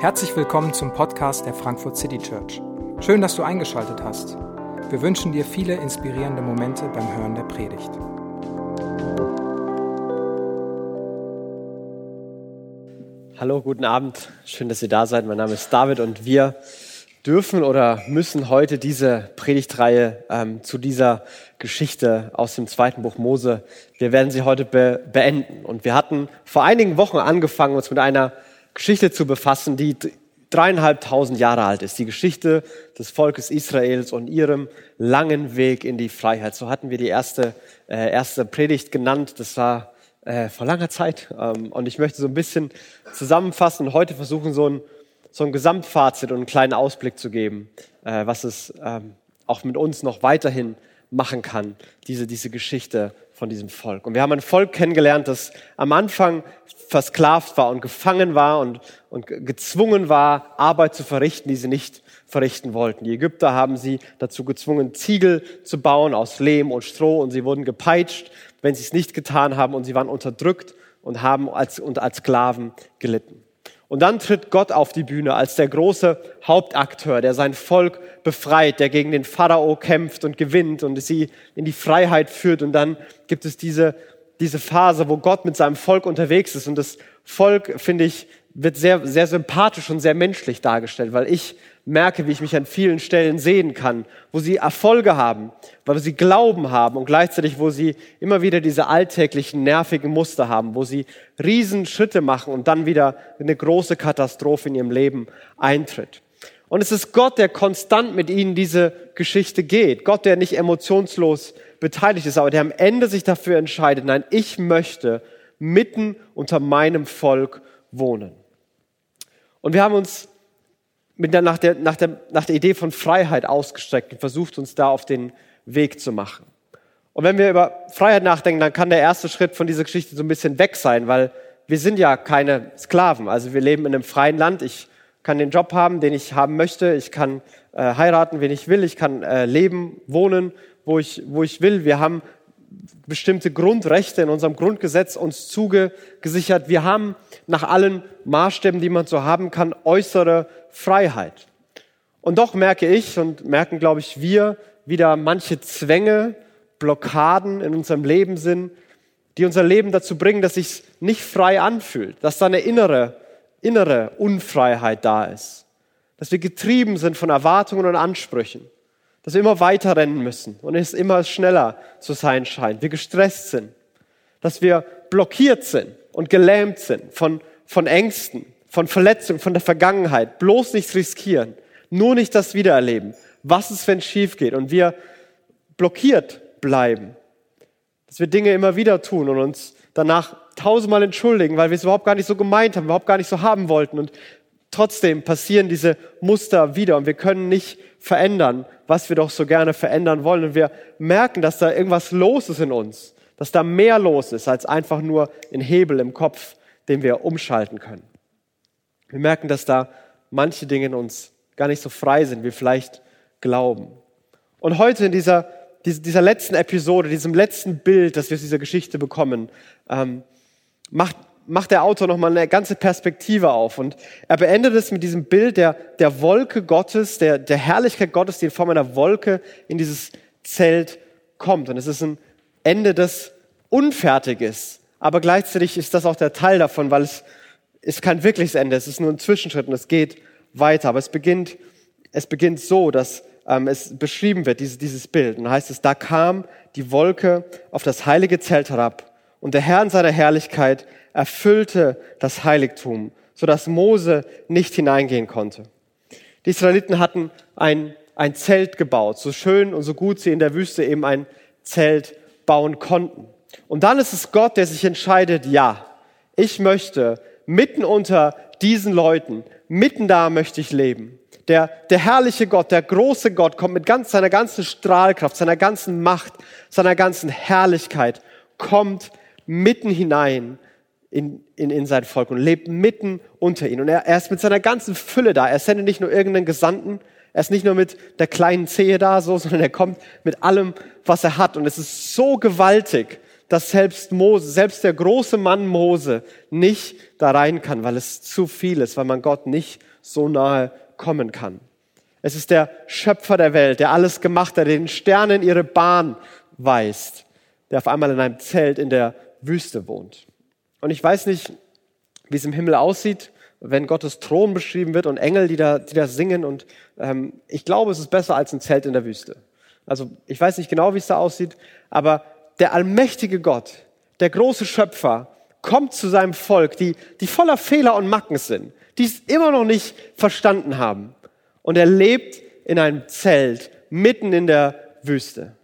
Herzlich willkommen zum Podcast der Frankfurt City Church. Schön, dass du eingeschaltet hast. Wir wünschen dir viele inspirierende Momente beim Hören der Predigt. Hallo, guten Abend. Schön, dass ihr da seid. Mein Name ist David und wir dürfen oder müssen heute diese Predigtreihe ähm, zu dieser Geschichte aus dem zweiten Buch Mose, wir werden sie heute be beenden. Und wir hatten vor einigen Wochen angefangen, uns mit einer Geschichte zu befassen, die dreieinhalbtausend Jahre alt ist. Die Geschichte des Volkes Israels und ihrem langen Weg in die Freiheit. So hatten wir die erste, äh, erste Predigt genannt. Das war äh, vor langer Zeit. Ähm, und ich möchte so ein bisschen zusammenfassen und heute versuchen, so ein, so ein Gesamtfazit und einen kleinen Ausblick zu geben, äh, was es ähm, auch mit uns noch weiterhin machen kann, diese, diese Geschichte von diesem Volk. Und wir haben ein Volk kennengelernt, das am Anfang versklavt war und gefangen war und, und gezwungen war, Arbeit zu verrichten, die sie nicht verrichten wollten. Die Ägypter haben sie dazu gezwungen, Ziegel zu bauen aus Lehm und Stroh und sie wurden gepeitscht, wenn sie es nicht getan haben und sie waren unterdrückt und haben als, und als Sklaven gelitten. Und dann tritt Gott auf die Bühne als der große Hauptakteur, der sein Volk befreit, der gegen den Pharao kämpft und gewinnt und sie in die Freiheit führt. Und dann gibt es diese, diese Phase, wo Gott mit seinem Volk unterwegs ist. Und das Volk, finde ich, wird sehr, sehr sympathisch und sehr menschlich dargestellt, weil ich merke, wie ich mich an vielen Stellen sehen kann, wo sie Erfolge haben, weil sie Glauben haben und gleichzeitig, wo sie immer wieder diese alltäglichen, nervigen Muster haben, wo sie Riesenschritte machen und dann wieder eine große Katastrophe in ihrem Leben eintritt. Und es ist Gott, der konstant mit ihnen diese Geschichte geht. Gott, der nicht emotionslos beteiligt ist, aber der am Ende sich dafür entscheidet, nein, ich möchte mitten unter meinem Volk wohnen. Und wir haben uns mit der, nach, der, nach, der, nach der Idee von Freiheit ausgestreckt und versucht, uns da auf den Weg zu machen. Und wenn wir über Freiheit nachdenken, dann kann der erste Schritt von dieser Geschichte so ein bisschen weg sein, weil wir sind ja keine Sklaven. Also wir leben in einem freien Land. Ich kann den Job haben, den ich haben möchte. Ich kann äh, heiraten, wen ich will. Ich kann äh, leben, wohnen, wo ich, wo ich will. Wir haben bestimmte Grundrechte in unserem Grundgesetz uns zugesichert. Wir haben nach allen Maßstäben, die man so haben kann, äußere Freiheit. Und doch merke ich und merken, glaube ich, wir wieder manche Zwänge, Blockaden in unserem Leben sind, die unser Leben dazu bringen, dass sich nicht frei anfühlt, dass da eine innere, innere Unfreiheit da ist, dass wir getrieben sind von Erwartungen und Ansprüchen dass wir immer weiter rennen müssen und es immer schneller zu sein scheint, wir gestresst sind, dass wir blockiert sind und gelähmt sind von, von Ängsten, von Verletzungen, von der Vergangenheit, bloß nichts riskieren, nur nicht das wiedererleben. Was ist, wenn es schief geht und wir blockiert bleiben? Dass wir Dinge immer wieder tun und uns danach tausendmal entschuldigen, weil wir es überhaupt gar nicht so gemeint haben, überhaupt gar nicht so haben wollten und trotzdem passieren diese Muster wieder und wir können nicht verändern, was wir doch so gerne verändern wollen. Und wir merken, dass da irgendwas los ist in uns, dass da mehr los ist als einfach nur ein Hebel im Kopf, den wir umschalten können. Wir merken, dass da manche Dinge in uns gar nicht so frei sind, wie vielleicht glauben. Und heute in dieser, dieser letzten Episode, diesem letzten Bild, das wir aus dieser Geschichte bekommen, ähm, macht macht der Autor nochmal eine ganze Perspektive auf. Und er beendet es mit diesem Bild der, der Wolke Gottes, der, der Herrlichkeit Gottes, die in Form einer Wolke in dieses Zelt kommt. Und es ist ein Ende, das unfertig ist. Aber gleichzeitig ist das auch der Teil davon, weil es ist kein wirkliches Ende. Es ist nur ein Zwischenschritt und es geht weiter. Aber es beginnt, es beginnt so, dass ähm, es beschrieben wird, dieses, dieses Bild. Und da heißt es, da kam die Wolke auf das heilige Zelt herab und der Herr in seiner Herrlichkeit erfüllte das Heiligtum, sodass Mose nicht hineingehen konnte. Die Israeliten hatten ein, ein Zelt gebaut, so schön und so gut sie in der Wüste eben ein Zelt bauen konnten. Und dann ist es Gott, der sich entscheidet, ja, ich möchte mitten unter diesen Leuten, mitten da möchte ich leben. Der, der herrliche Gott, der große Gott kommt mit ganz, seiner ganzen Strahlkraft, seiner ganzen Macht, seiner ganzen Herrlichkeit, kommt mitten hinein in, in, in sein Volk und lebt mitten unter ihnen. Und er, er ist mit seiner ganzen Fülle da. Er sendet nicht nur irgendeinen Gesandten, er ist nicht nur mit der kleinen Zehe da, so, sondern er kommt mit allem, was er hat. Und es ist so gewaltig dass selbst Mose, selbst der große Mann Mose nicht da rein kann, weil es zu viel ist, weil man Gott nicht so nahe kommen kann. Es ist der Schöpfer der Welt, der alles gemacht hat, der den Sternen ihre Bahn weist, der auf einmal in einem Zelt in der Wüste wohnt. Und ich weiß nicht, wie es im Himmel aussieht, wenn Gottes Thron beschrieben wird und Engel, die da, die da singen. Und ähm, ich glaube, es ist besser als ein Zelt in der Wüste. Also ich weiß nicht genau, wie es da aussieht, aber der allmächtige Gott, der große Schöpfer, kommt zu seinem Volk, die, die voller Fehler und Macken sind, die es immer noch nicht verstanden haben. Und er lebt in einem Zelt mitten in der Wüste.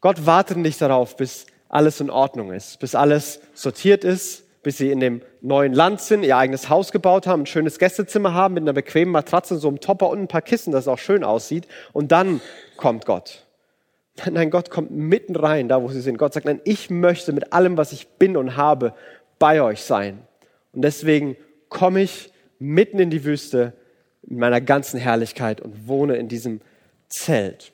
Gott wartet nicht darauf, bis alles in Ordnung ist, bis alles sortiert ist, bis sie in dem neuen Land sind, ihr eigenes Haus gebaut haben, ein schönes Gästezimmer haben mit einer bequemen Matratze, so einem Topper und ein paar Kissen, dass es auch schön aussieht. Und dann kommt Gott. Nein, Gott kommt mitten rein, da wo sie sind. Gott sagt, nein, ich möchte mit allem, was ich bin und habe, bei euch sein. Und deswegen komme ich mitten in die Wüste in meiner ganzen Herrlichkeit und wohne in diesem Zelt.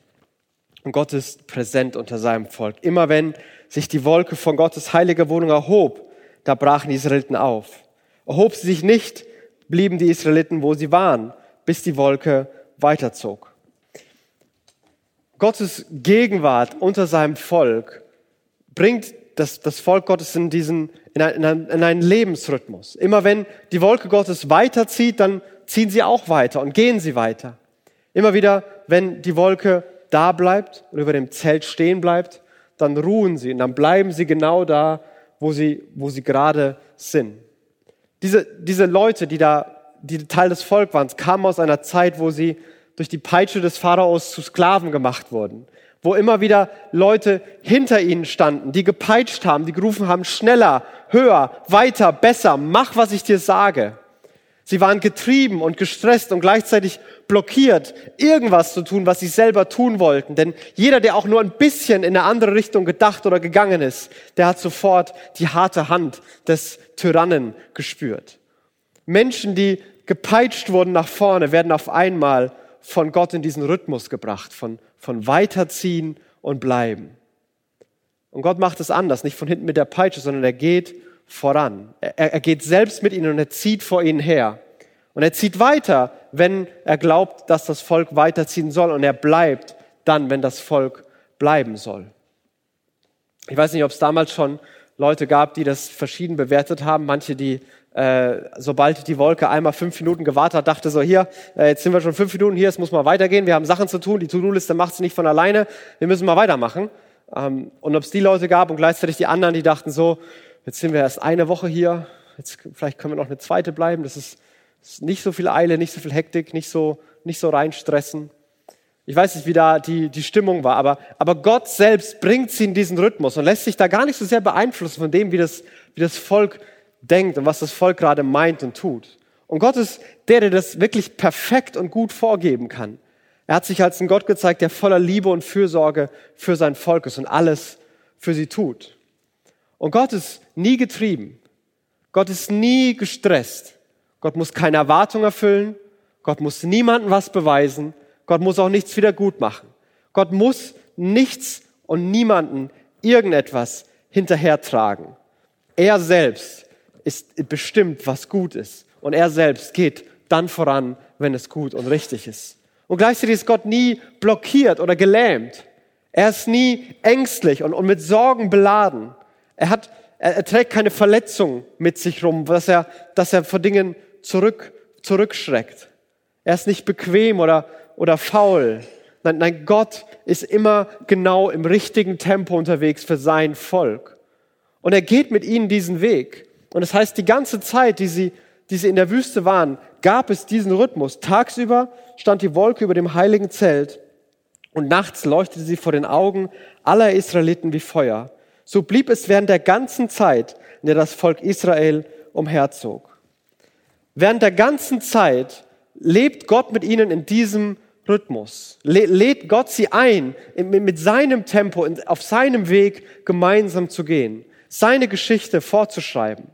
Und Gott ist präsent unter seinem Volk. Immer wenn sich die Wolke von Gottes heiliger Wohnung erhob, da brachen die Israeliten auf. Erhob sie sich nicht, blieben die Israeliten, wo sie waren, bis die Wolke weiterzog. Gottes Gegenwart unter seinem Volk bringt das, das Volk Gottes in diesen, in, ein, in, ein, in einen Lebensrhythmus. Immer wenn die Wolke Gottes weiterzieht, dann ziehen sie auch weiter und gehen sie weiter. Immer wieder, wenn die Wolke da bleibt und über dem Zelt stehen bleibt, dann ruhen sie und dann bleiben sie genau da, wo sie, wo sie gerade sind. Diese, diese Leute, die da, die Teil des Volk waren, kamen aus einer Zeit, wo sie durch die Peitsche des Pharaos zu Sklaven gemacht wurden, wo immer wieder Leute hinter ihnen standen, die gepeitscht haben, die gerufen haben, schneller, höher, weiter, besser, mach, was ich dir sage. Sie waren getrieben und gestresst und gleichzeitig blockiert, irgendwas zu tun, was sie selber tun wollten. Denn jeder, der auch nur ein bisschen in eine andere Richtung gedacht oder gegangen ist, der hat sofort die harte Hand des Tyrannen gespürt. Menschen, die gepeitscht wurden nach vorne, werden auf einmal von Gott in diesen Rhythmus gebracht, von, von weiterziehen und bleiben. Und Gott macht es anders, nicht von hinten mit der Peitsche, sondern er geht voran. Er, er geht selbst mit ihnen und er zieht vor ihnen her. Und er zieht weiter, wenn er glaubt, dass das Volk weiterziehen soll. Und er bleibt dann, wenn das Volk bleiben soll. Ich weiß nicht, ob es damals schon Leute gab, die das verschieden bewertet haben. Manche, die, äh, sobald die Wolke einmal fünf Minuten gewartet hat, dachte so, hier, äh, jetzt sind wir schon fünf Minuten hier, es muss mal weitergehen. Wir haben Sachen zu tun, die To-Do-Liste macht sie nicht von alleine. Wir müssen mal weitermachen. Ähm, und ob es die Leute gab und gleichzeitig die anderen, die dachten so, Jetzt sind wir erst eine Woche hier. Jetzt, vielleicht können wir noch eine zweite bleiben. Das ist, ist nicht so viel Eile, nicht so viel Hektik, nicht so, nicht so reinstressen. Ich weiß nicht, wie da die, die Stimmung war, aber, aber Gott selbst bringt sie in diesen Rhythmus und lässt sich da gar nicht so sehr beeinflussen von dem, wie das, wie das Volk denkt und was das Volk gerade meint und tut. Und Gott ist der, der das wirklich perfekt und gut vorgeben kann. Er hat sich als ein Gott gezeigt, der voller Liebe und Fürsorge für sein Volk ist und alles für sie tut. Und Gott ist nie getrieben. Gott ist nie gestresst. Gott muss keine Erwartung erfüllen. Gott muss niemandem was beweisen. Gott muss auch nichts wieder gut machen. Gott muss nichts und niemanden irgendetwas hinterhertragen. Er selbst ist bestimmt, was gut ist. Und er selbst geht dann voran, wenn es gut und richtig ist. Und gleichzeitig ist Gott nie blockiert oder gelähmt. Er ist nie ängstlich und, und mit Sorgen beladen. Er, hat, er, er trägt keine Verletzung mit sich rum, dass er, dass er vor Dingen zurück, zurückschreckt. Er ist nicht bequem oder, oder faul. Nein, nein, Gott ist immer genau im richtigen Tempo unterwegs für sein Volk. Und er geht mit ihnen diesen Weg. Und das heißt, die ganze Zeit, die sie, die sie in der Wüste waren, gab es diesen Rhythmus. Tagsüber stand die Wolke über dem heiligen Zelt und nachts leuchtete sie vor den Augen aller Israeliten wie Feuer. So blieb es während der ganzen Zeit, in der das Volk Israel umherzog. Während der ganzen Zeit lebt Gott mit ihnen in diesem Rhythmus. Lädt Gott sie ein, mit seinem Tempo, auf seinem Weg gemeinsam zu gehen, seine Geschichte fortzuschreiben.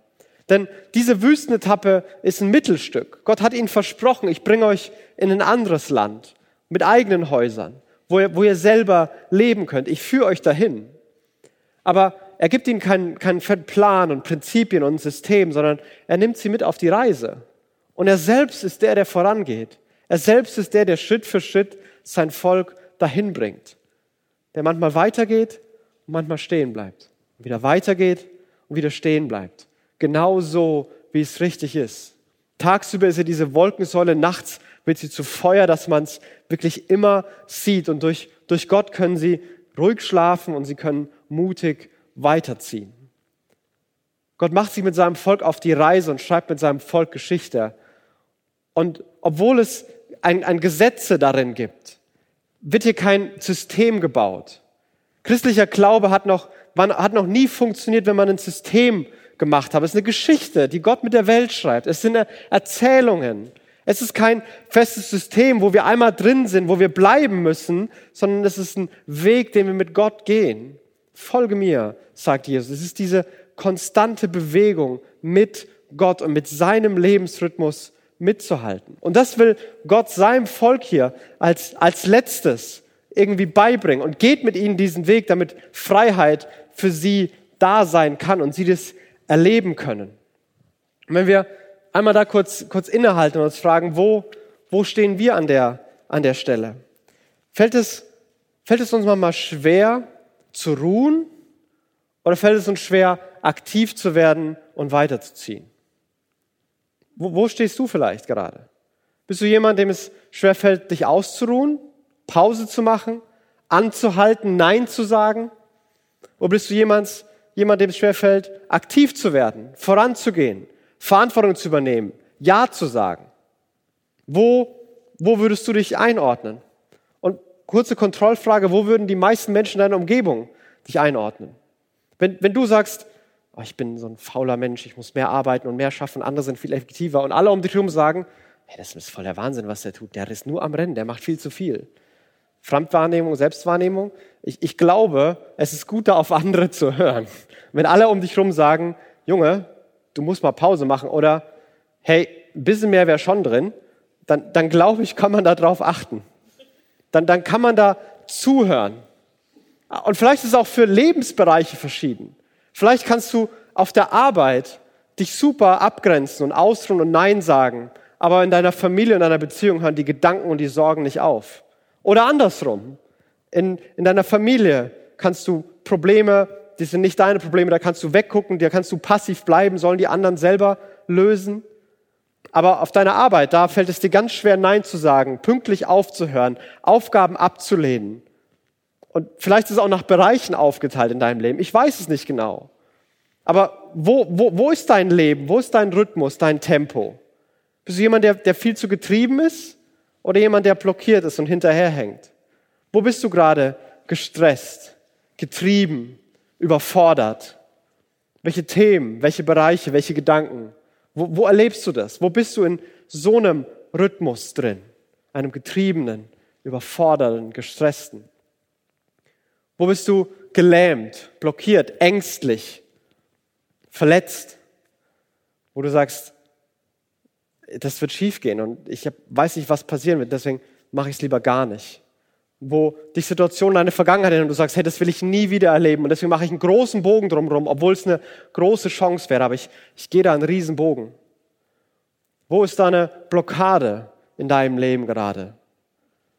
Denn diese Wüstenetappe ist ein Mittelstück. Gott hat ihnen versprochen, ich bringe euch in ein anderes Land mit eigenen Häusern, wo ihr, wo ihr selber leben könnt. Ich führe euch dahin. Aber er gibt ihnen keinen, keinen Plan und Prinzipien und System, sondern er nimmt sie mit auf die Reise. Und er selbst ist der, der vorangeht. Er selbst ist der, der Schritt für Schritt sein Volk dahin bringt. Der manchmal weitergeht und manchmal stehen bleibt. Und wieder weitergeht und wieder stehen bleibt. Genau so, wie es richtig ist. Tagsüber ist er diese Wolkensäule, nachts wird sie zu Feuer, dass man es wirklich immer sieht. Und durch, durch Gott können sie ruhig schlafen und sie können mutig weiterziehen. Gott macht sich mit seinem Volk auf die Reise und schreibt mit seinem Volk Geschichte. Und obwohl es ein, ein Gesetze darin gibt, wird hier kein System gebaut. Christlicher Glaube hat noch, hat noch nie funktioniert, wenn man ein System gemacht hat. Es ist eine Geschichte, die Gott mit der Welt schreibt. Es sind Erzählungen. Es ist kein festes System, wo wir einmal drin sind, wo wir bleiben müssen, sondern es ist ein Weg, den wir mit Gott gehen. Folge mir, sagt Jesus. Es ist diese konstante Bewegung mit Gott und mit seinem Lebensrhythmus mitzuhalten. Und das will Gott seinem Volk hier als, als letztes irgendwie beibringen und geht mit ihnen diesen Weg, damit Freiheit für sie da sein kann und sie das erleben können. Und wenn wir einmal da kurz, kurz innehalten und uns fragen, wo, wo stehen wir an der, an der Stelle? Fällt es, fällt es uns manchmal schwer, zu ruhen oder fällt es uns schwer, aktiv zu werden und weiterzuziehen? Wo, wo stehst du vielleicht gerade? Bist du jemand, dem es schwer fällt, dich auszuruhen, Pause zu machen, anzuhalten, Nein zu sagen? Oder bist du jemand, jemand, dem es schwer fällt, aktiv zu werden, voranzugehen, Verantwortung zu übernehmen, Ja zu sagen? Wo, wo würdest du dich einordnen? Kurze Kontrollfrage, wo würden die meisten Menschen in deiner Umgebung dich einordnen? Wenn, wenn du sagst, oh, ich bin so ein fauler Mensch, ich muss mehr arbeiten und mehr schaffen, andere sind viel effektiver und alle um dich herum sagen, hey, das ist voll der Wahnsinn, was der tut, der ist nur am Rennen, der macht viel zu viel. Fremdwahrnehmung, Selbstwahrnehmung. Ich, ich glaube, es ist gut, da auf andere zu hören. Wenn alle um dich herum sagen, Junge, du musst mal Pause machen oder hey, ein bisschen mehr wäre schon drin, dann, dann glaube ich, kann man darauf achten dann, dann kann man da zuhören. Und vielleicht ist es auch für Lebensbereiche verschieden. Vielleicht kannst du auf der Arbeit dich super abgrenzen und ausruhen und Nein sagen, aber in deiner Familie und deiner Beziehung hören die Gedanken und die Sorgen nicht auf. Oder andersrum. In, in deiner Familie kannst du Probleme, die sind nicht deine Probleme, da kannst du weggucken, da kannst du passiv bleiben, sollen die anderen selber lösen. Aber auf deiner Arbeit, da fällt es dir ganz schwer, Nein zu sagen, pünktlich aufzuhören, Aufgaben abzulehnen. Und vielleicht ist es auch nach Bereichen aufgeteilt in deinem Leben. Ich weiß es nicht genau. Aber wo, wo, wo ist dein Leben? Wo ist dein Rhythmus, dein Tempo? Bist du jemand, der, der viel zu getrieben ist? Oder jemand, der blockiert ist und hinterherhängt? Wo bist du gerade gestresst, getrieben, überfordert? Welche Themen, welche Bereiche, welche Gedanken? Wo, wo erlebst du das? Wo bist du in so einem Rhythmus drin? Einem getriebenen, überforderten, gestressten? Wo bist du gelähmt, blockiert, ängstlich, verletzt? Wo du sagst, das wird schiefgehen und ich weiß nicht, was passieren wird, deswegen mache ich es lieber gar nicht wo dich Situationen eine Vergangenheit und du sagst, hey, das will ich nie wieder erleben und deswegen mache ich einen großen Bogen drumherum, obwohl es eine große Chance wäre, aber ich, ich gehe da einen riesen Bogen. Wo ist da eine Blockade in deinem Leben gerade?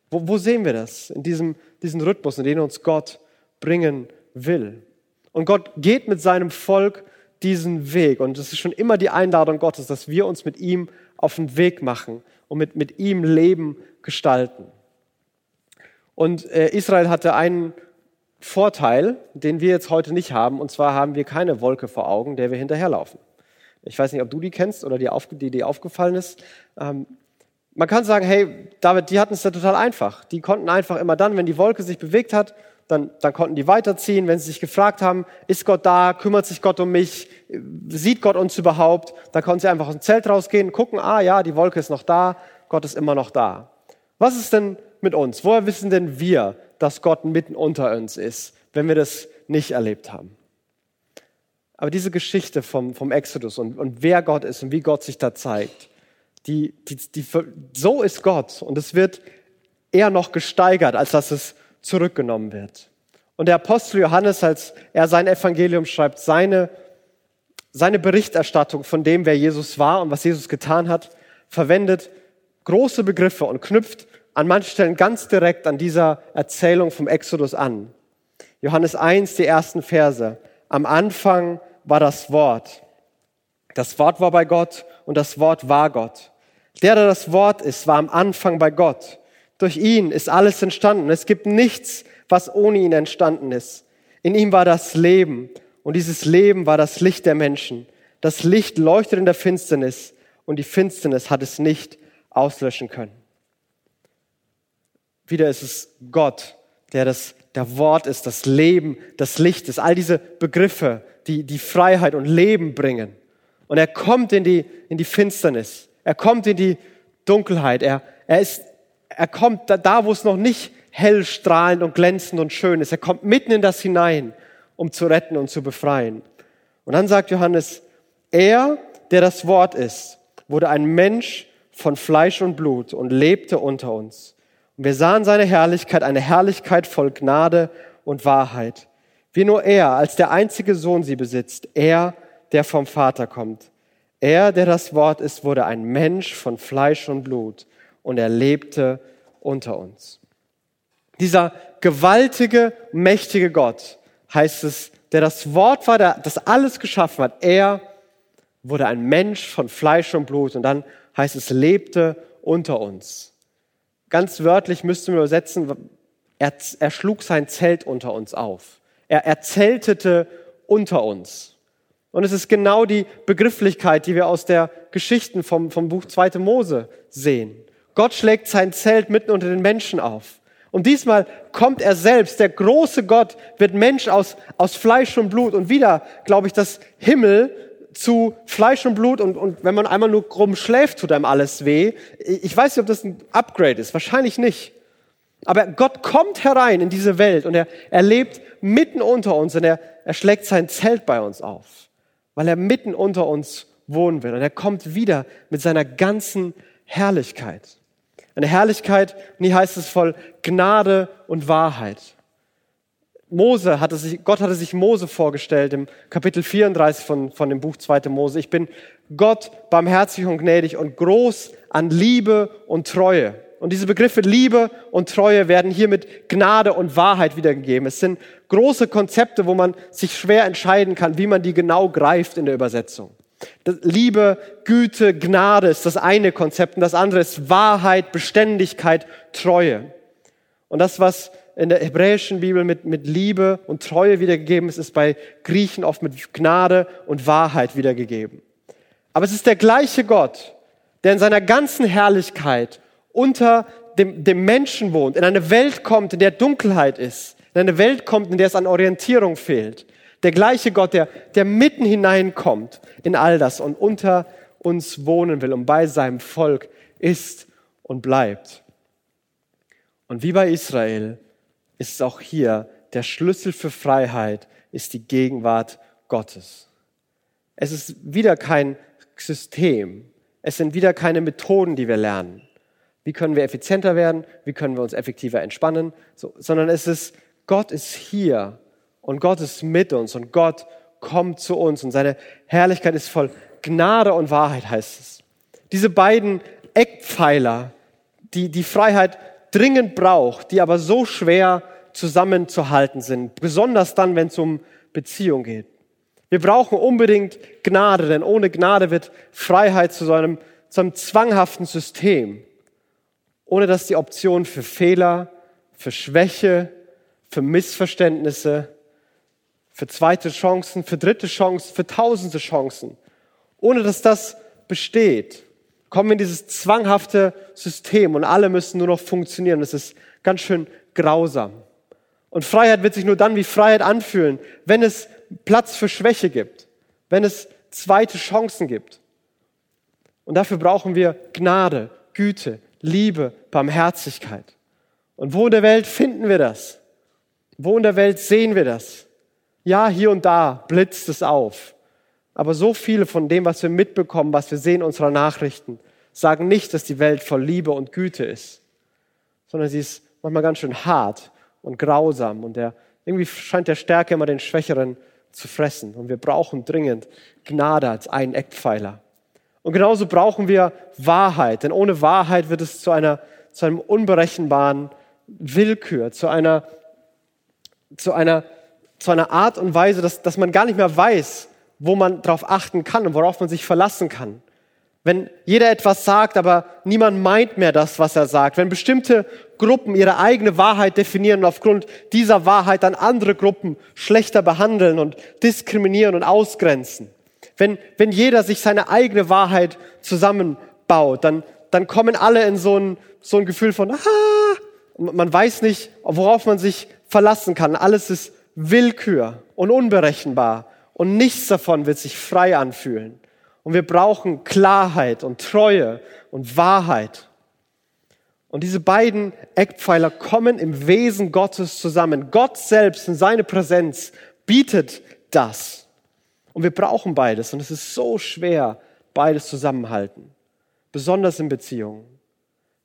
Wo, wo sehen wir das? In diesem, diesem Rhythmus, in den uns Gott bringen will. Und Gott geht mit seinem Volk diesen Weg und es ist schon immer die Einladung Gottes, dass wir uns mit ihm auf den Weg machen und mit, mit ihm Leben gestalten. Und äh, Israel hatte einen Vorteil, den wir jetzt heute nicht haben, und zwar haben wir keine Wolke vor Augen, der wir hinterherlaufen. Ich weiß nicht, ob du die kennst oder die, auf, die dir aufgefallen ist. Ähm, man kann sagen, hey, David, die hatten es ja total einfach. Die konnten einfach immer dann, wenn die Wolke sich bewegt hat, dann, dann konnten die weiterziehen. Wenn sie sich gefragt haben, ist Gott da, kümmert sich Gott um mich, sieht Gott uns überhaupt, dann konnten sie einfach aus dem Zelt rausgehen, gucken, ah ja, die Wolke ist noch da, Gott ist immer noch da. Was ist denn mit uns? Woher wissen denn wir, dass Gott mitten unter uns ist, wenn wir das nicht erlebt haben? Aber diese Geschichte vom, vom Exodus und, und wer Gott ist und wie Gott sich da zeigt, die, die, die, so ist Gott und es wird eher noch gesteigert, als dass es zurückgenommen wird. Und der Apostel Johannes, als er sein Evangelium schreibt, seine, seine Berichterstattung von dem, wer Jesus war und was Jesus getan hat, verwendet große Begriffe und knüpft an manchen Stellen ganz direkt an dieser Erzählung vom Exodus an. Johannes 1, die ersten Verse. Am Anfang war das Wort. Das Wort war bei Gott und das Wort war Gott. Der, der das Wort ist, war am Anfang bei Gott. Durch ihn ist alles entstanden. Es gibt nichts, was ohne ihn entstanden ist. In ihm war das Leben und dieses Leben war das Licht der Menschen. Das Licht leuchtet in der Finsternis und die Finsternis hat es nicht auslöschen können. Wieder ist es Gott, der das der Wort ist, das Leben, das Licht ist, all diese Begriffe, die die Freiheit und Leben bringen. Und er kommt in die, in die Finsternis. Er kommt in die Dunkelheit. Er, er ist, er kommt da, da, wo es noch nicht hell, strahlend und glänzend und schön ist. Er kommt mitten in das hinein, um zu retten und zu befreien. Und dann sagt Johannes, er, der das Wort ist, wurde ein Mensch von Fleisch und Blut und lebte unter uns. Und wir sahen seine Herrlichkeit, eine Herrlichkeit voll Gnade und Wahrheit. Wie nur er als der einzige Sohn sie besitzt, er, der vom Vater kommt. Er, der das Wort ist, wurde ein Mensch von Fleisch und Blut und er lebte unter uns. Dieser gewaltige, mächtige Gott heißt es, der das Wort war, der das alles geschaffen hat. Er wurde ein Mensch von Fleisch und Blut und dann heißt es, lebte unter uns. Ganz wörtlich müssten wir übersetzen, er, er schlug sein Zelt unter uns auf. Er, er zeltete unter uns. Und es ist genau die Begrifflichkeit, die wir aus der Geschichten vom, vom Buch 2. Mose sehen. Gott schlägt sein Zelt mitten unter den Menschen auf. Und diesmal kommt er selbst, der große Gott, wird Mensch aus, aus Fleisch und Blut. Und wieder, glaube ich, das Himmel zu Fleisch und Blut. Und, und wenn man einmal nur krumm schläft, tut einem alles weh. Ich weiß nicht, ob das ein Upgrade ist. Wahrscheinlich nicht. Aber Gott kommt herein in diese Welt und er, er lebt mitten unter uns und er, er schlägt sein Zelt bei uns auf, weil er mitten unter uns wohnen will. Und er kommt wieder mit seiner ganzen Herrlichkeit. Eine Herrlichkeit, hier heißt es voll Gnade und Wahrheit. Mose hatte sich, Gott hatte sich Mose vorgestellt im Kapitel 34 von, von dem Buch 2. Mose. Ich bin Gott barmherzig und gnädig und groß an Liebe und Treue. Und diese Begriffe Liebe und Treue werden hier mit Gnade und Wahrheit wiedergegeben. Es sind große Konzepte, wo man sich schwer entscheiden kann, wie man die genau greift in der Übersetzung. Liebe, Güte, Gnade ist das eine Konzept und das andere ist Wahrheit, Beständigkeit, Treue. Und das, was in der hebräischen Bibel mit, mit Liebe und Treue wiedergegeben ist, ist bei Griechen oft mit Gnade und Wahrheit wiedergegeben. Aber es ist der gleiche Gott, der in seiner ganzen Herrlichkeit unter dem, dem Menschen wohnt, in eine Welt kommt, in der Dunkelheit ist, in eine Welt kommt, in der es an Orientierung fehlt, der gleiche Gott, der, der mitten hineinkommt in all das und unter uns wohnen will und bei seinem Volk ist und bleibt. Und wie bei Israel ist auch hier, der Schlüssel für Freiheit ist die Gegenwart Gottes. Es ist wieder kein System. Es sind wieder keine Methoden, die wir lernen. Wie können wir effizienter werden? Wie können wir uns effektiver entspannen? So, sondern es ist, Gott ist hier und Gott ist mit uns und Gott kommt zu uns und seine Herrlichkeit ist voll Gnade und Wahrheit, heißt es. Diese beiden Eckpfeiler, die die Freiheit dringend braucht, die aber so schwer zusammenzuhalten sind, besonders dann, wenn es um Beziehung geht. Wir brauchen unbedingt Gnade, denn ohne Gnade wird Freiheit zu so einem, zu einem zwanghaften System, ohne dass die Option für Fehler, für Schwäche, für Missverständnisse, für zweite Chancen, für dritte Chancen, für tausende Chancen. Ohne dass das besteht, kommen wir in dieses zwanghafte System und alle müssen nur noch funktionieren. Das ist ganz schön grausam. Und Freiheit wird sich nur dann wie Freiheit anfühlen, wenn es Platz für Schwäche gibt, wenn es zweite Chancen gibt. Und dafür brauchen wir Gnade, Güte, Liebe, Barmherzigkeit. Und wo in der Welt finden wir das? Wo in der Welt sehen wir das? Ja, hier und da blitzt es auf. Aber so viele von dem, was wir mitbekommen, was wir sehen in unserer Nachrichten, sagen nicht, dass die Welt voll Liebe und Güte ist, sondern sie ist manchmal ganz schön hart und grausam und der, Irgendwie scheint der Stärke immer den Schwächeren zu fressen. Und wir brauchen dringend Gnade als einen Eckpfeiler. Und genauso brauchen wir Wahrheit, denn ohne Wahrheit wird es zu einer, zu einem unberechenbaren Willkür, zu einer, zu einer, zu einer Art und Weise, dass, dass man gar nicht mehr weiß, wo man darauf achten kann und worauf man sich verlassen kann. Wenn jeder etwas sagt, aber niemand meint mehr das, was er sagt. Wenn bestimmte Gruppen ihre eigene Wahrheit definieren und aufgrund dieser Wahrheit dann andere Gruppen schlechter behandeln und diskriminieren und ausgrenzen. Wenn, wenn jeder sich seine eigene Wahrheit zusammenbaut, dann, dann kommen alle in so ein, so ein Gefühl von, ah, man weiß nicht, worauf man sich verlassen kann. Alles ist Willkür und unberechenbar und nichts davon wird sich frei anfühlen. Und wir brauchen Klarheit und Treue und Wahrheit. Und diese beiden Eckpfeiler kommen im Wesen Gottes zusammen. Gott selbst in seine Präsenz bietet das. Und wir brauchen beides. Und es ist so schwer, beides zusammenhalten. Besonders in Beziehungen.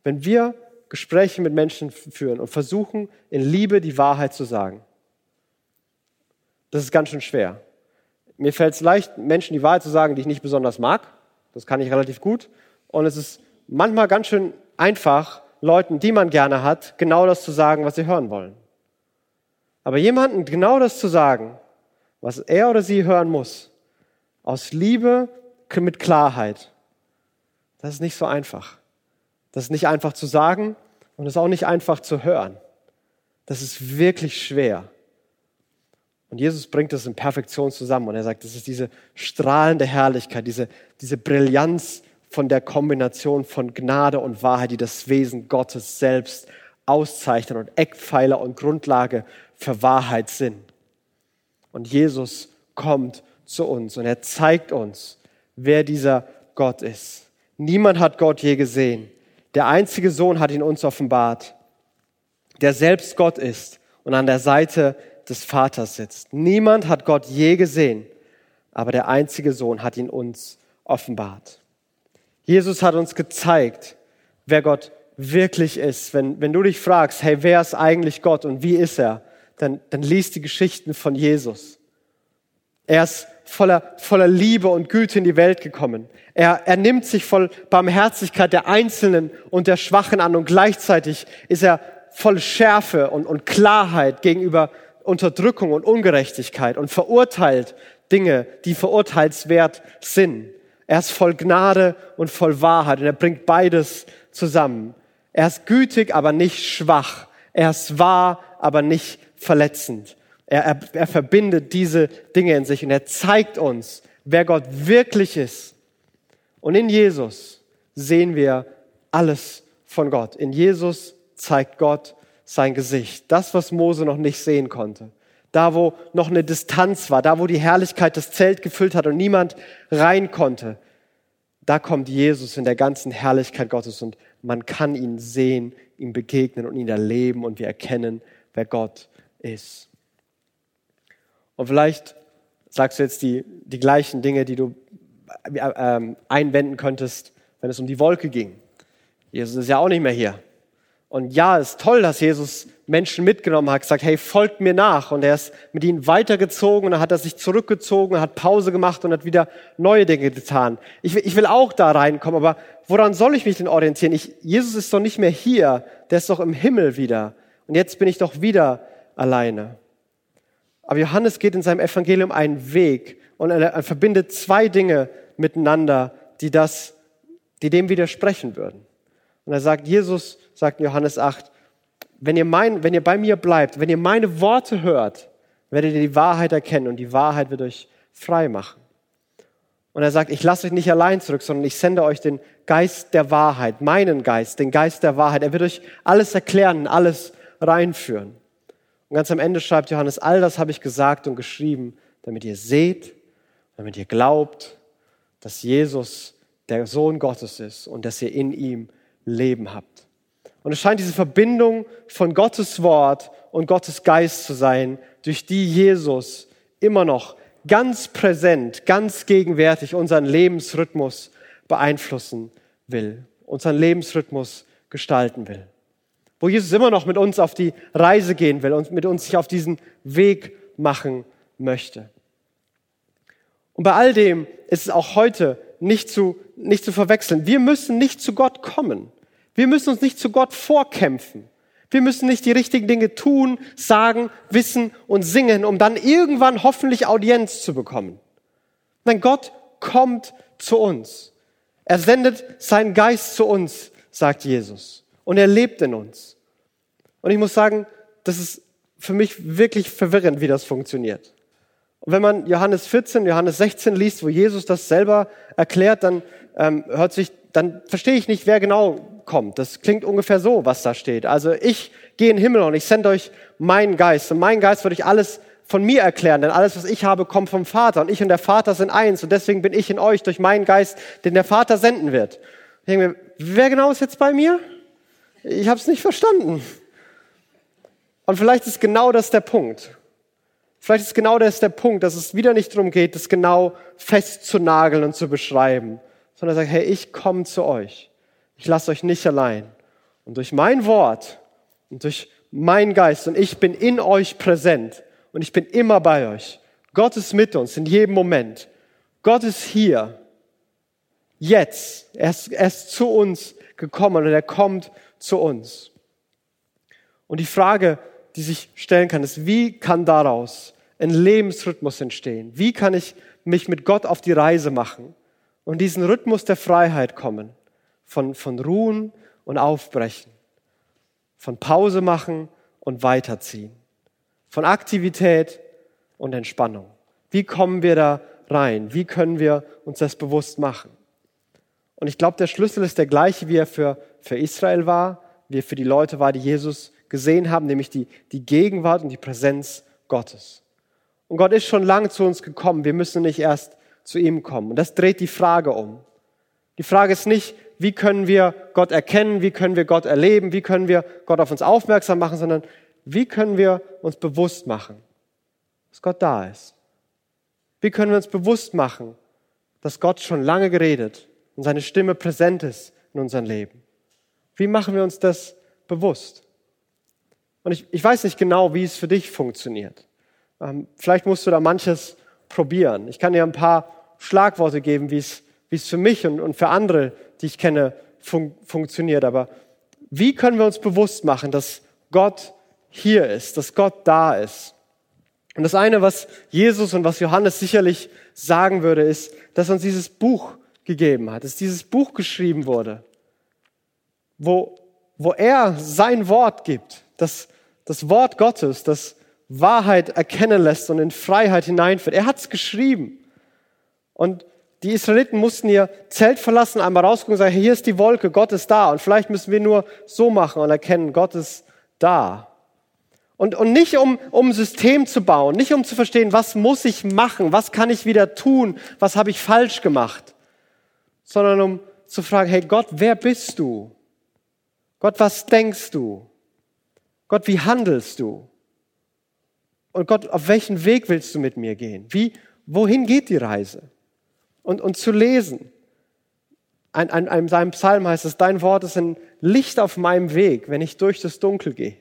Wenn wir Gespräche mit Menschen führen und versuchen, in Liebe die Wahrheit zu sagen. Das ist ganz schön schwer. Mir fällt es leicht, Menschen die Wahrheit zu sagen, die ich nicht besonders mag. Das kann ich relativ gut. Und es ist manchmal ganz schön einfach, Leuten, die man gerne hat, genau das zu sagen, was sie hören wollen. Aber jemanden genau das zu sagen, was er oder sie hören muss, aus Liebe mit Klarheit, das ist nicht so einfach. Das ist nicht einfach zu sagen und es ist auch nicht einfach zu hören. Das ist wirklich schwer. Und Jesus bringt das in Perfektion zusammen und er sagt, das ist diese strahlende Herrlichkeit, diese, diese Brillanz von der Kombination von Gnade und Wahrheit, die das Wesen Gottes selbst auszeichnen und Eckpfeiler und Grundlage für Wahrheit sind. Und Jesus kommt zu uns und er zeigt uns, wer dieser Gott ist. Niemand hat Gott je gesehen. Der einzige Sohn hat ihn uns offenbart, der selbst Gott ist und an der Seite des Vaters sitzt. Niemand hat Gott je gesehen, aber der einzige Sohn hat ihn uns offenbart. Jesus hat uns gezeigt, wer Gott wirklich ist. Wenn, wenn du dich fragst, hey, wer ist eigentlich Gott und wie ist er, dann, dann liest die Geschichten von Jesus. Er ist voller, voller Liebe und Güte in die Welt gekommen. Er, er nimmt sich voll Barmherzigkeit der Einzelnen und der Schwachen an und gleichzeitig ist er voll Schärfe und, und Klarheit gegenüber Unterdrückung und Ungerechtigkeit und verurteilt Dinge, die verurteilswert sind. Er ist voll Gnade und voll Wahrheit und er bringt beides zusammen. Er ist gütig, aber nicht schwach. Er ist wahr, aber nicht verletzend. Er, er, er verbindet diese Dinge in sich und er zeigt uns, wer Gott wirklich ist. Und in Jesus sehen wir alles von Gott. In Jesus zeigt Gott sein Gesicht. Das, was Mose noch nicht sehen konnte. Da, wo noch eine Distanz war, da, wo die Herrlichkeit das Zelt gefüllt hat und niemand rein konnte. Da kommt Jesus in der ganzen Herrlichkeit Gottes und man kann ihn sehen, ihm begegnen und ihn erleben und wir erkennen, wer Gott ist. Und vielleicht sagst du jetzt die, die gleichen Dinge, die du äh, äh, einwenden könntest, wenn es um die Wolke ging. Jesus ist ja auch nicht mehr hier. Und ja, es ist toll, dass Jesus Menschen mitgenommen hat, gesagt, hey, folgt mir nach. Und er ist mit ihnen weitergezogen und dann hat er sich zurückgezogen, hat Pause gemacht und hat wieder neue Dinge getan. Ich will, ich will auch da reinkommen, aber woran soll ich mich denn orientieren? Ich, Jesus ist doch nicht mehr hier, der ist doch im Himmel wieder. Und jetzt bin ich doch wieder alleine. Aber Johannes geht in seinem Evangelium einen Weg und er, er verbindet zwei Dinge miteinander, die das, die dem widersprechen würden. Und er sagt, Jesus sagt in Johannes 8, wenn ihr, mein, wenn ihr bei mir bleibt, wenn ihr meine Worte hört, werdet ihr die Wahrheit erkennen und die Wahrheit wird euch frei machen. Und er sagt, ich lasse euch nicht allein zurück, sondern ich sende euch den Geist der Wahrheit, meinen Geist, den Geist der Wahrheit. Er wird euch alles erklären, alles reinführen. Und ganz am Ende schreibt Johannes, all das habe ich gesagt und geschrieben, damit ihr seht, damit ihr glaubt, dass Jesus der Sohn Gottes ist und dass ihr in ihm Leben habt. Und es scheint diese Verbindung von Gottes Wort und Gottes Geist zu sein, durch die Jesus immer noch ganz präsent, ganz gegenwärtig unseren Lebensrhythmus beeinflussen will, unseren Lebensrhythmus gestalten will. wo Jesus immer noch mit uns auf die Reise gehen will und mit uns sich auf diesen Weg machen möchte. Und bei all dem ist es auch heute nicht zu, nicht zu verwechseln. Wir müssen nicht zu Gott kommen. Wir müssen uns nicht zu Gott vorkämpfen. Wir müssen nicht die richtigen Dinge tun, sagen, wissen und singen, um dann irgendwann hoffentlich Audienz zu bekommen. Nein, Gott kommt zu uns. Er sendet seinen Geist zu uns, sagt Jesus. Und er lebt in uns. Und ich muss sagen, das ist für mich wirklich verwirrend, wie das funktioniert. Und wenn man Johannes 14, Johannes 16 liest, wo Jesus das selber erklärt, dann ähm, hört sich, dann verstehe ich nicht, wer genau kommt. Das klingt ungefähr so, was da steht. Also ich gehe in den Himmel und ich sende euch meinen Geist. Und mein Geist wird euch alles von mir erklären, denn alles, was ich habe, kommt vom Vater. Und ich und der Vater sind eins. Und deswegen bin ich in euch durch meinen Geist, den der Vater senden wird. Ich denke mir, wer genau ist jetzt bei mir? Ich habe es nicht verstanden. Und vielleicht ist genau das der Punkt. Vielleicht ist genau das der Punkt, dass es wieder nicht darum geht, das genau festzunageln und zu beschreiben, sondern sagt, hey, ich komme zu euch. Ich lasse euch nicht allein. Und durch mein Wort und durch mein Geist und ich bin in euch präsent und ich bin immer bei euch. Gott ist mit uns in jedem Moment. Gott ist hier. Jetzt. Er ist, er ist zu uns gekommen und er kommt zu uns. Und die Frage, die sich stellen kann, ist, wie kann daraus ein Lebensrhythmus entstehen? Wie kann ich mich mit Gott auf die Reise machen und diesen Rhythmus der Freiheit kommen? Von, von Ruhen und Aufbrechen, von Pause machen und weiterziehen, von Aktivität und Entspannung. Wie kommen wir da rein? Wie können wir uns das bewusst machen? Und ich glaube, der Schlüssel ist der gleiche, wie er für, für Israel war, wie er für die Leute war, die Jesus gesehen haben, nämlich die, die Gegenwart und die Präsenz Gottes. Und Gott ist schon lange zu uns gekommen. Wir müssen nicht erst zu ihm kommen. Und das dreht die Frage um. Die Frage ist nicht, wie können wir Gott erkennen, wie können wir Gott erleben, wie können wir Gott auf uns aufmerksam machen, sondern wie können wir uns bewusst machen, dass Gott da ist. Wie können wir uns bewusst machen, dass Gott schon lange geredet und seine Stimme präsent ist in unserem Leben. Wie machen wir uns das bewusst? Und ich, ich weiß nicht genau, wie es für dich funktioniert. Ähm, vielleicht musst du da manches probieren. Ich kann dir ein paar Schlagworte geben, wie es, für mich und, und für andere, die ich kenne, fun funktioniert. Aber wie können wir uns bewusst machen, dass Gott hier ist, dass Gott da ist? Und das eine, was Jesus und was Johannes sicherlich sagen würde, ist, dass uns dieses Buch gegeben hat, dass dieses Buch geschrieben wurde, wo, wo er sein Wort gibt, das, das Wort Gottes, das Wahrheit erkennen lässt und in Freiheit hineinführt. Er hat es geschrieben. Und die Israeliten mussten ihr Zelt verlassen, einmal rausgucken und sagen, hier ist die Wolke, Gott ist da. Und vielleicht müssen wir nur so machen und erkennen, Gott ist da. Und, und nicht um, um System zu bauen, nicht um zu verstehen, was muss ich machen, was kann ich wieder tun, was habe ich falsch gemacht, sondern um zu fragen, hey Gott, wer bist du? Gott, was denkst du? Gott, wie handelst du? Und Gott, auf welchen Weg willst du mit mir gehen? Wie, wohin geht die Reise? Und, und zu lesen. Ein, ein, in seinem Psalm heißt es, dein Wort ist ein Licht auf meinem Weg, wenn ich durch das Dunkel gehe.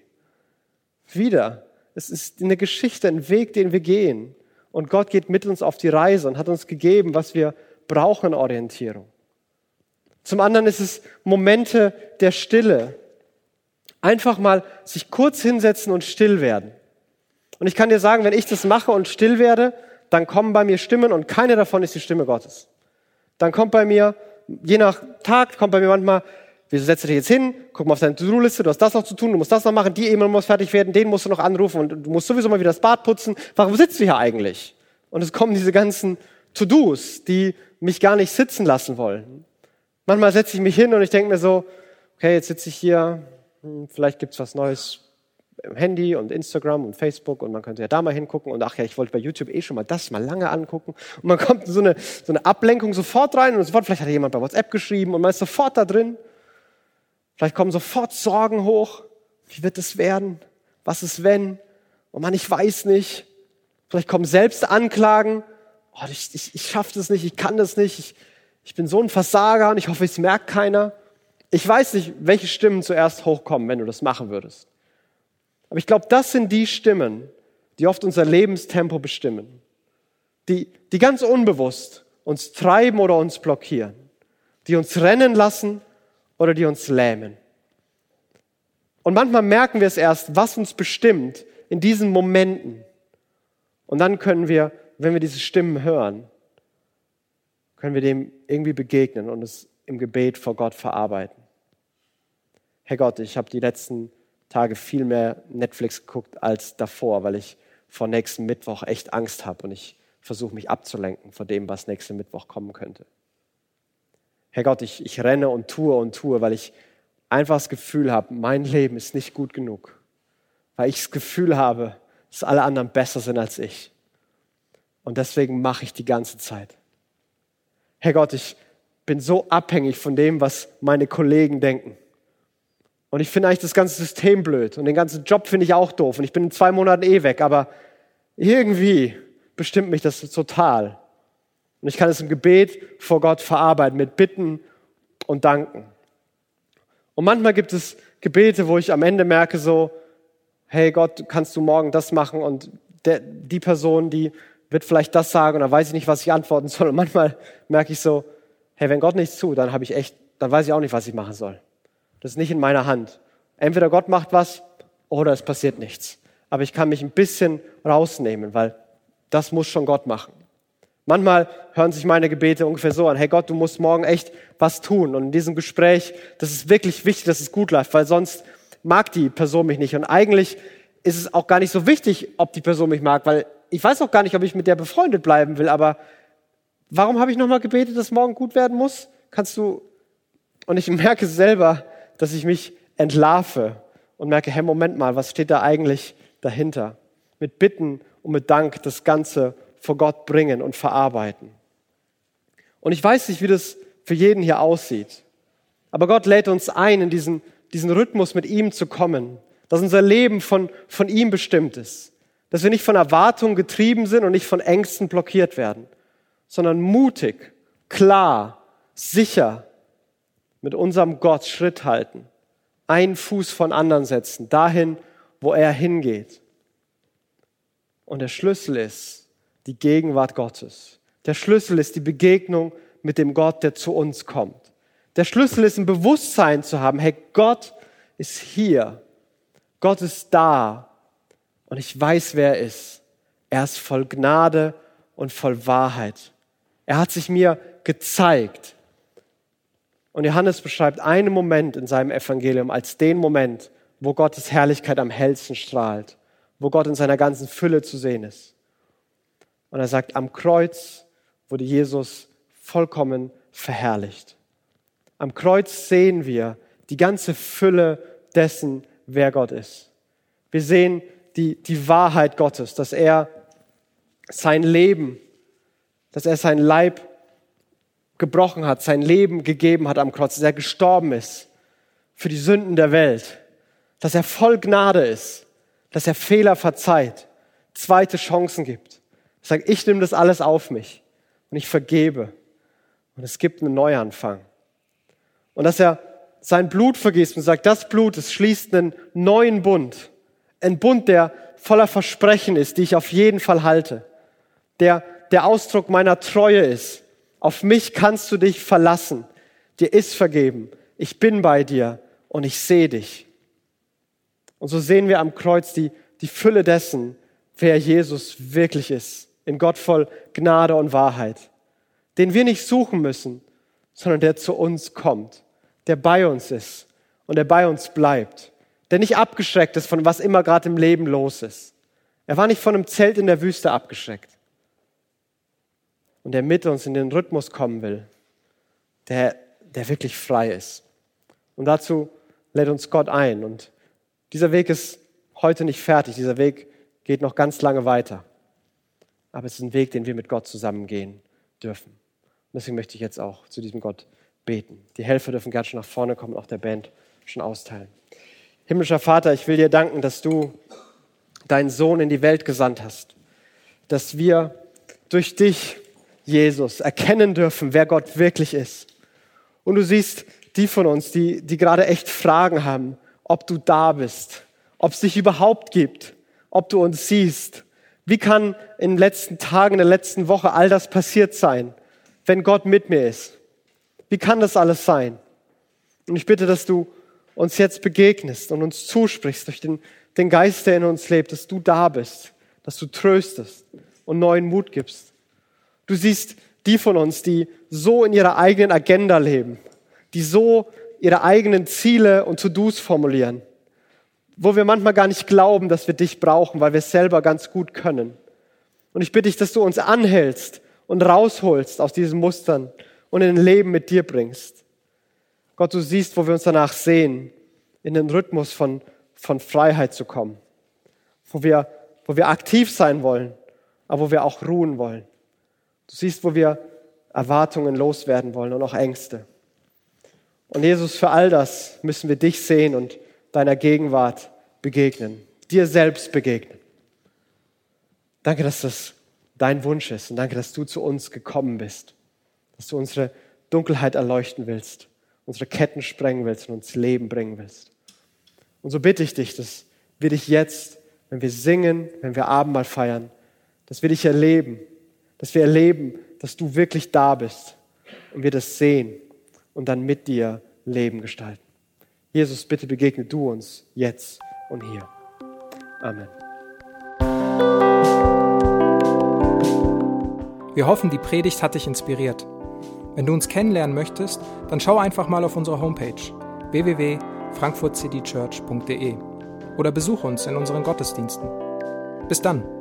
Wieder. Es ist eine Geschichte, ein Weg, den wir gehen. Und Gott geht mit uns auf die Reise und hat uns gegeben, was wir brauchen, Orientierung. Zum anderen ist es Momente der Stille. Einfach mal sich kurz hinsetzen und still werden. Und ich kann dir sagen, wenn ich das mache und still werde, dann kommen bei mir Stimmen und keine davon ist die Stimme Gottes. Dann kommt bei mir, je nach Tag, kommt bei mir manchmal, wir setzen dich jetzt hin, guck mal auf deine To-Do-Liste, du hast das noch zu tun, du musst das noch machen, die E-Mail muss fertig werden, den musst du noch anrufen und du musst sowieso mal wieder das Bad putzen. Warum sitzt du hier eigentlich? Und es kommen diese ganzen To-Dos, die mich gar nicht sitzen lassen wollen. Manchmal setze ich mich hin und ich denke mir so, okay, jetzt sitze ich hier, hm, vielleicht gibt's was Neues Handy und Instagram und Facebook und man könnte ja da mal hingucken und ach ja, ich wollte bei YouTube eh schon mal das mal lange angucken und man kommt in so eine, so eine Ablenkung sofort rein und sofort, vielleicht hat jemand bei WhatsApp geschrieben und man ist sofort da drin. Vielleicht kommen sofort Sorgen hoch. Wie wird es werden? Was ist wenn? Oh man, ich weiß nicht. Vielleicht kommen selbst Anklagen. Oh, ich, ich, ich schaffe das nicht, ich kann das nicht. Ich, ich bin so ein Versager und ich hoffe, es merkt keiner. Ich weiß nicht, welche Stimmen zuerst hochkommen, wenn du das machen würdest. Aber ich glaube, das sind die Stimmen, die oft unser Lebenstempo bestimmen, die, die ganz unbewusst uns treiben oder uns blockieren, die uns rennen lassen oder die uns lähmen. Und manchmal merken wir es erst, was uns bestimmt in diesen Momenten. Und dann können wir, wenn wir diese Stimmen hören, können wir dem irgendwie begegnen und es im Gebet vor Gott verarbeiten. Herr Gott, ich habe die letzten Tage viel mehr Netflix geguckt als davor, weil ich vor nächsten Mittwoch echt Angst habe und ich versuche mich abzulenken von dem, was nächsten Mittwoch kommen könnte. Herr Gott, ich, ich renne und tue und tue, weil ich einfach das Gefühl habe, mein Leben ist nicht gut genug. Weil ich das Gefühl habe, dass alle anderen besser sind als ich. Und deswegen mache ich die ganze Zeit. Herr Gott, ich bin so abhängig von dem, was meine Kollegen denken. Und ich finde eigentlich das ganze System blöd und den ganzen Job finde ich auch doof und ich bin in zwei Monaten eh weg, aber irgendwie bestimmt mich das total. Und ich kann es im Gebet vor Gott verarbeiten mit Bitten und Danken. Und manchmal gibt es Gebete, wo ich am Ende merke so, hey Gott, kannst du morgen das machen und der, die Person, die wird vielleicht das sagen und dann weiß ich nicht, was ich antworten soll. Und manchmal merke ich so, hey, wenn Gott nichts tut, dann habe ich echt, dann weiß ich auch nicht, was ich machen soll. Das ist nicht in meiner Hand. Entweder Gott macht was oder es passiert nichts. Aber ich kann mich ein bisschen rausnehmen, weil das muss schon Gott machen. Manchmal hören sich meine Gebete ungefähr so an, hey Gott, du musst morgen echt was tun. Und in diesem Gespräch, das ist wirklich wichtig, dass es gut läuft, weil sonst mag die Person mich nicht. Und eigentlich ist es auch gar nicht so wichtig, ob die Person mich mag, weil ich weiß auch gar nicht, ob ich mit der befreundet bleiben will, aber warum habe ich nochmal gebetet, dass morgen gut werden muss? Kannst du, und ich merke selber, dass ich mich entlarve und merke, hey, Moment mal, was steht da eigentlich dahinter? Mit Bitten und mit Dank das Ganze vor Gott bringen und verarbeiten. Und ich weiß nicht, wie das für jeden hier aussieht. Aber Gott lädt uns ein, in diesen, diesen Rhythmus mit ihm zu kommen, dass unser Leben von, von ihm bestimmt ist, dass wir nicht von Erwartungen getrieben sind und nicht von Ängsten blockiert werden, sondern mutig, klar, sicher mit unserem Gott Schritt halten, einen Fuß von anderen setzen, dahin, wo er hingeht. Und der Schlüssel ist die Gegenwart Gottes. Der Schlüssel ist die Begegnung mit dem Gott, der zu uns kommt. Der Schlüssel ist ein Bewusstsein zu haben, hey, Gott ist hier. Gott ist da. Und ich weiß, wer er ist. Er ist voll Gnade und voll Wahrheit. Er hat sich mir gezeigt. Und Johannes beschreibt einen Moment in seinem Evangelium als den Moment, wo Gottes Herrlichkeit am hellsten strahlt, wo Gott in seiner ganzen Fülle zu sehen ist. Und er sagt, am Kreuz wurde Jesus vollkommen verherrlicht. Am Kreuz sehen wir die ganze Fülle dessen, wer Gott ist. Wir sehen die, die Wahrheit Gottes, dass er sein Leben, dass er sein Leib gebrochen hat, sein Leben gegeben hat am Kreuz, dass er gestorben ist für die Sünden der Welt, dass er voll Gnade ist, dass er Fehler verzeiht, zweite Chancen gibt. Er sagt, ich nehme das alles auf mich und ich vergebe und es gibt einen Neuanfang. Und dass er sein Blut vergießt und sagt, das Blut, es schließt einen neuen Bund. Ein Bund, der voller Versprechen ist, die ich auf jeden Fall halte. Der der Ausdruck meiner Treue ist, auf mich kannst du dich verlassen. Dir ist vergeben. Ich bin bei dir und ich sehe dich. Und so sehen wir am Kreuz die, die Fülle dessen, wer Jesus wirklich ist. In Gott voll Gnade und Wahrheit. Den wir nicht suchen müssen, sondern der zu uns kommt. Der bei uns ist und der bei uns bleibt. Der nicht abgeschreckt ist von was immer gerade im Leben los ist. Er war nicht von einem Zelt in der Wüste abgeschreckt und der mit uns in den Rhythmus kommen will, der, der wirklich frei ist. Und dazu lädt uns Gott ein. Und dieser Weg ist heute nicht fertig. Dieser Weg geht noch ganz lange weiter. Aber es ist ein Weg, den wir mit Gott zusammen gehen dürfen. Und deswegen möchte ich jetzt auch zu diesem Gott beten. Die Helfer dürfen gerne schon nach vorne kommen, auch der Band schon austeilen. Himmlischer Vater, ich will dir danken, dass du deinen Sohn in die Welt gesandt hast, dass wir durch dich Jesus erkennen dürfen, wer Gott wirklich ist. Und du siehst die von uns, die, die gerade echt Fragen haben, ob du da bist, ob es dich überhaupt gibt, ob du uns siehst. Wie kann in den letzten Tagen, in der letzten Woche all das passiert sein, wenn Gott mit mir ist? Wie kann das alles sein? Und ich bitte, dass du uns jetzt begegnest und uns zusprichst durch den, den Geist, der in uns lebt, dass du da bist, dass du tröstest und neuen Mut gibst. Du siehst die von uns, die so in ihrer eigenen Agenda leben, die so ihre eigenen Ziele und To-Dos formulieren, wo wir manchmal gar nicht glauben, dass wir dich brauchen, weil wir es selber ganz gut können. Und ich bitte dich, dass du uns anhältst und rausholst aus diesen Mustern und in ein Leben mit dir bringst. Gott, du siehst, wo wir uns danach sehen, in den Rhythmus von, von Freiheit zu kommen, wo wir, wo wir aktiv sein wollen, aber wo wir auch ruhen wollen. Du siehst, wo wir Erwartungen loswerden wollen und auch Ängste. Und Jesus, für all das müssen wir dich sehen und deiner Gegenwart begegnen, dir selbst begegnen. Danke, dass das dein Wunsch ist und danke, dass du zu uns gekommen bist, dass du unsere Dunkelheit erleuchten willst unsere Ketten sprengen willst und uns Leben bringen willst. Und so bitte ich dich, dass wir dich jetzt, wenn wir singen, wenn wir Abendmahl feiern, dass wir dich erleben, dass wir erleben, dass du wirklich da bist und wir das sehen und dann mit dir Leben gestalten. Jesus, bitte begegne du uns jetzt und hier. Amen. Wir hoffen, die Predigt hat dich inspiriert. Wenn du uns kennenlernen möchtest, dann schau einfach mal auf unsere Homepage www.frankfurtcitychurch.de oder besuche uns in unseren Gottesdiensten. Bis dann!